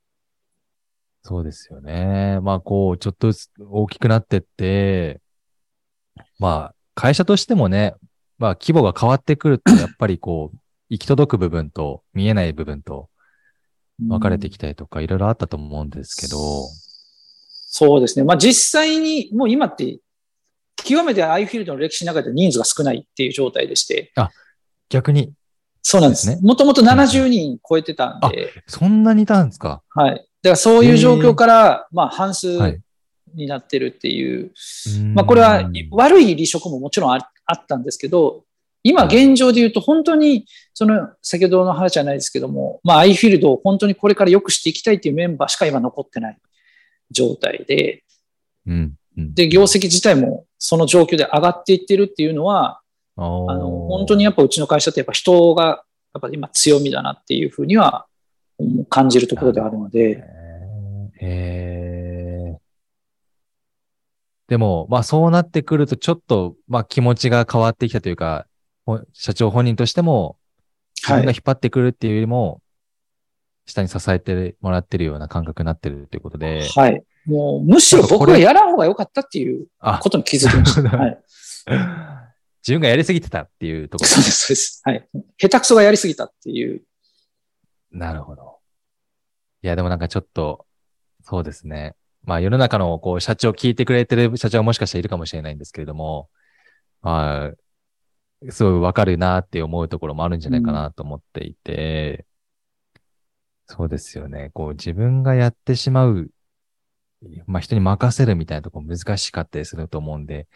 そうですよね。まあ、こう、ちょっとずつ大きくなってって、まあ、会社としてもね、まあ、規模が変わってくると、やっぱりこう、行き届く部分と見えない部分と分かれてきたりとか、いろいろあったと思うんですけど。そうですね。まあ実際に、もう今って、極めてアイフィールドの歴史の中で人数が少ないっていう状態でして。あ、逆に。そうなんですね。もともと70人超えてたんで、そんなにいたんですか？はい。だからそういう状況から、まあ半数になってるっていう。まあこれは悪い離職ももちろんあったんですけど、今現状で言うと本当に、その先ほどの話じゃないですけども、まあ、アイフィールドを本当にこれから良くしていきたいというメンバーしか今残ってない状態で、うんうん、で、業績自体もその状況で上がっていってるっていうのは、あの本当にやっぱうちの会社ってやっぱ人がやっぱ今強みだなっていうふうには感じるところであるので。へでも、まあそうなってくるとちょっと、まあ気持ちが変わってきたというか、社長本人としても、自分が引っ張ってくるっていうよりも、はい、下に支えてもらってるような感覚になってるということで。はい。もう、むしろ僕がやらん方が良かったっていうことに気づきました。はい。自分がやりすぎてたっていうところ。そうです、そうです。はい。下手くそがやりすぎたっていう。なるほど。いや、でもなんかちょっと、そうですね。まあ世の中のこう社長聞いてくれてる社長はもしかしたらいるかもしれないんですけれども、まあ、すごいわかるなって思うところもあるんじゃないかなと思っていて、うん、そうですよね。こう自分がやってしまう、まあ人に任せるみたいなところ難しかったりすると思うんで。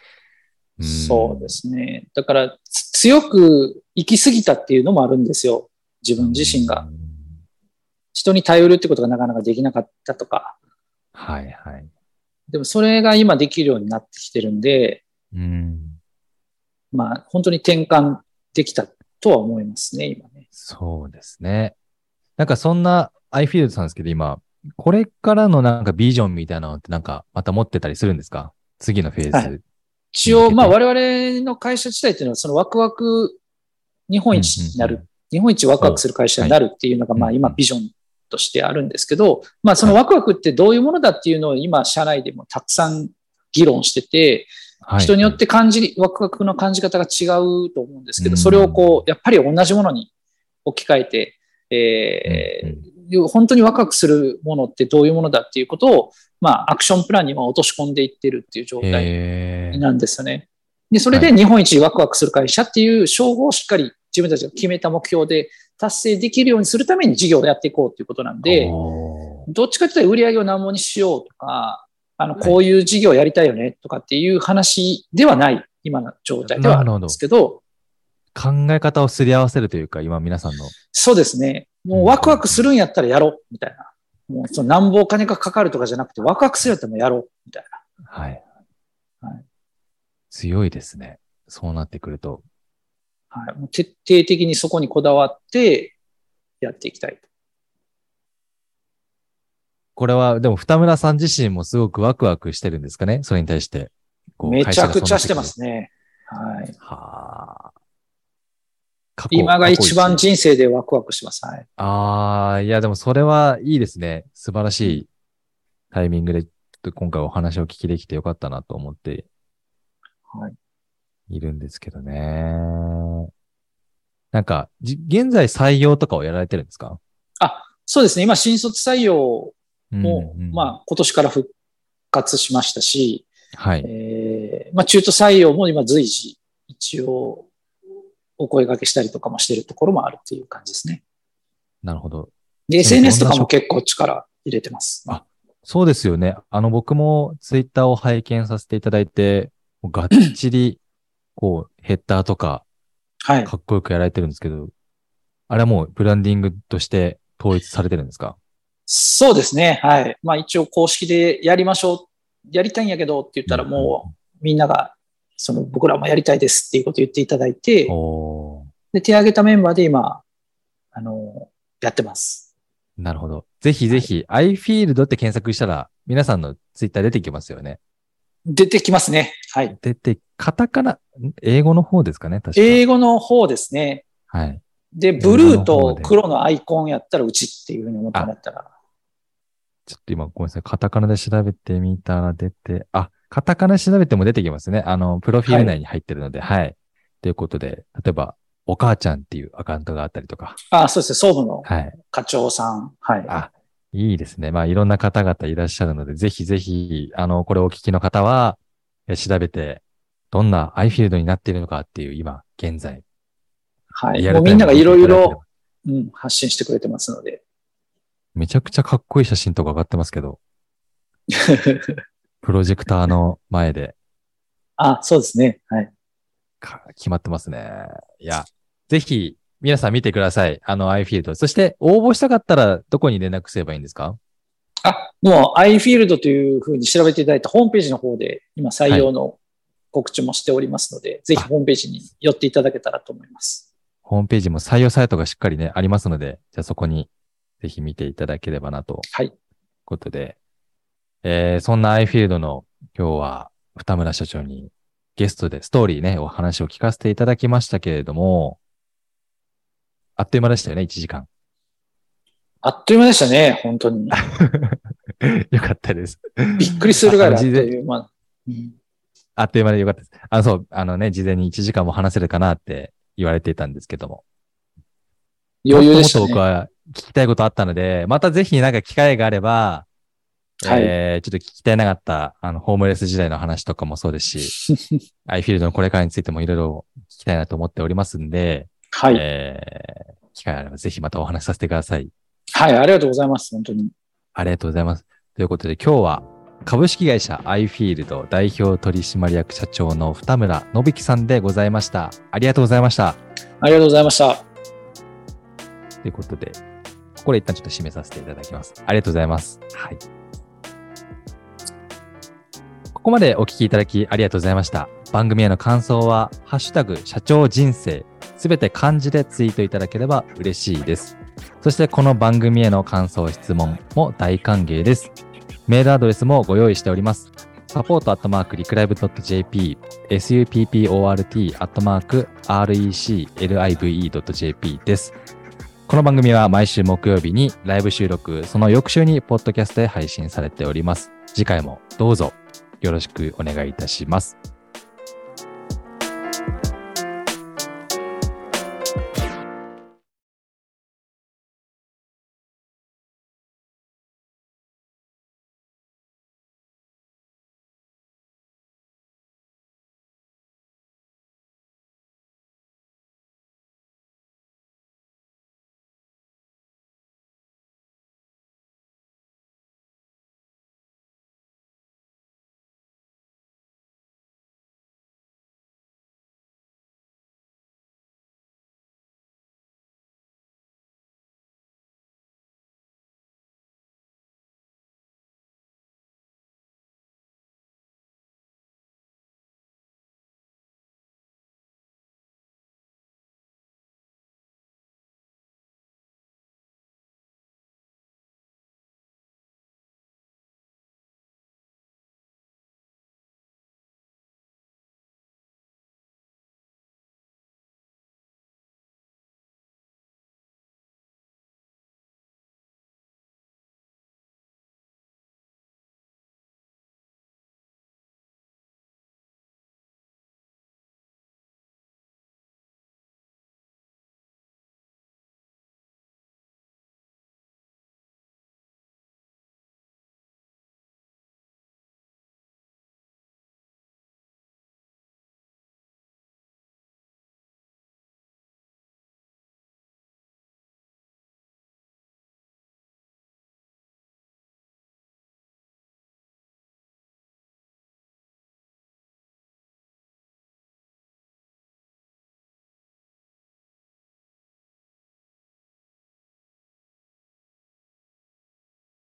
うん、そうですね。だから強く行き過ぎたっていうのもあるんですよ。自分自身が。人に頼るってことがなかなかできなかったとか。はいはい。でもそれが今できるようになってきてるんで、うんまあ、本当に転換できたとは思いますね、今ね。そうですね。なんかそんなアイフィールドさんですけど、今、これからのなんかビジョンみたいなのってなんかまた持ってたりするんですか？次のフェーズ。はい、一応、まあ我々の会社自体っていうのは、そのワクワク日本一になる、うんうんうん、日本一ワクワクする会社になるっていうのが、まあ今ビジョンとしてあるんですけど、まあそのワクワクってどういうものだっていうのを今社内でもたくさん議論してて、人によって感じ、ワクワクの感じ方が違うと思うんですけど、それをこう、やっぱり同じものに置き換えて、えー、本当にワクワクするものってどういうものだっていうことを、まあ、アクションプランには落とし込んでいってるっていう状態なんですよね。で、それで日本一ワクワクする会社っていう称号をしっかり自分たちが決めた目標で達成できるようにするために事業をやっていこうということなんで、どっちかというと売り上げを何本にしようとか、あの、こういう事業をやりたいよねとかっていう話ではない、今の状態ではあるんですけど、考え方をすり合わせるというか、今皆さんの。そうですね。もうワクワクするんやったらやろう、みたいな。もうその何ぼお金がかかるとかじゃなくて、ワクワクするやったらやろう、みたいな。はい。はい、強いですね。そうなってくると。はい。もう徹底的にそこにこだわってやっていきたい。これは、でも、二村さん自身もすごくワクワクしてるんですかね？それに対して。めちゃくちゃしてますね。はい。はあ。今が一番人生でワクワクします。はい。ああ、いや、でもそれはいいですね。素晴らしいタイミングで、今回お話を聞きできてよかったなと思って、はい。いるんですけどね。なんか、現在採用とかをやられてるんですか？あ、そうですね。今、新卒採用も、うんうん、まあ、今年から復活しましたし、はい。えー、まあ、中途採用も今随時、一応、お声掛けしたりとかもしてるところもあるっていう感じですね。なるほど。で、SNS とかも結構力入れてます。あ、そうですよね。あの、僕もツイッターを拝見させていただいて、がっちり、こう、ヘッダーとか、はい。かっこよくやられてるんですけど、あれはもうブランディングとして統一されてるんですか？そうですね。はい。まあ一応公式でやりましょう、やりたいんやけどって言ったらもうみんながその僕らもやりたいですっていうことを言っていただいて、で、手挙げたメンバーで今、あの、やってます。なるほど。ぜひぜひ、はい、iField って検索したら、皆さんのツイッター出てきますよね。出てきますね。はい。出て、カタカナ、英語の方ですかね確か英語の方ですね。はい。で、ブルーと黒のアイコンやったらうちっていうふうに思ってもらったら。ちょっと今ごめんなさい。カタカナで調べてみたら出て、あ、カタカナ調べても出てきますね。あの、プロフィール内に入ってるので、はい。はい、ということで、例えば、お母ちゃんっていうアカウントがあったりとか。あそうですね。総務の課長さん。はい。あ、いいですね。まあ、いろんな方々いらっしゃるので、ぜひぜひ、あの、これをお聞きの方は、調べて、どんなアイフィールドになっているのかっていう、今、現在。はい。もうみんながいろいろ、うん、発信してくれてますので。めちゃくちゃかっこいい写真とか上がってますけど。プロジェクターの前で。あ、そうですね。はい。決まってますね。いや、ぜひ、皆さん見てください。あの、iField。そして、応募したかったら、どこに連絡すればいいんですか？あ、もう iField というふうに調べていただいたホームページの方で、今採用の告知もしておりますので、はい、ぜひホームページに寄っていただけたらと思います。ホームページも採用サイトがしっかりね、ありますので、じゃあそこにぜひ見ていただければなと。はい。ことで、えー、そんな iField の今日は二村社長にゲストでストーリーね、お話を聞かせていただきましたけれども、あっという間でしたよね、1時間。あっという間でしたね、本当に。よかったです。びっくりするぐらいあっという間。あっという間でよかったです。あの、そう、あのね、事前に1時間も話せるかなって言われていたんですけども。余裕でしたね。もっと僕は聞きたいことあったので、またぜひなんか機会があれば、はい、えー、ちょっと聞きたいなかった、あの、ホームレス時代の話とかもそうですし、アイフィールドのこれからについてもいろいろ聞きたいなと思っておりますんで、はい。えー、機会あればぜひまたお話しさせてください。はい、ありがとうございます。本当に。ありがとうございます。ということで今日は株式会社アイフィールド代表取締役社長の二村信樹さんでございました。ありがとうございました。ありがとうございました。ということで、ここで一旦ちょっと締めさせていただきます。ありがとうございます。はい。ここまでお聞きいただきありがとうございました。番組への感想は、ハッシュタグ、社長人生、すべて漢字でツイートいただければ嬉しいです。そしてこの番組への感想、質問も大歓迎です。メールアドレスもご用意しております。サポートアットマークリクライブ .jp、support アットマーク reclive.jp です。この番組は毎週木曜日にライブ収録、その翌週にポッドキャストで配信されております。次回もどうぞよろしくお願いいたします。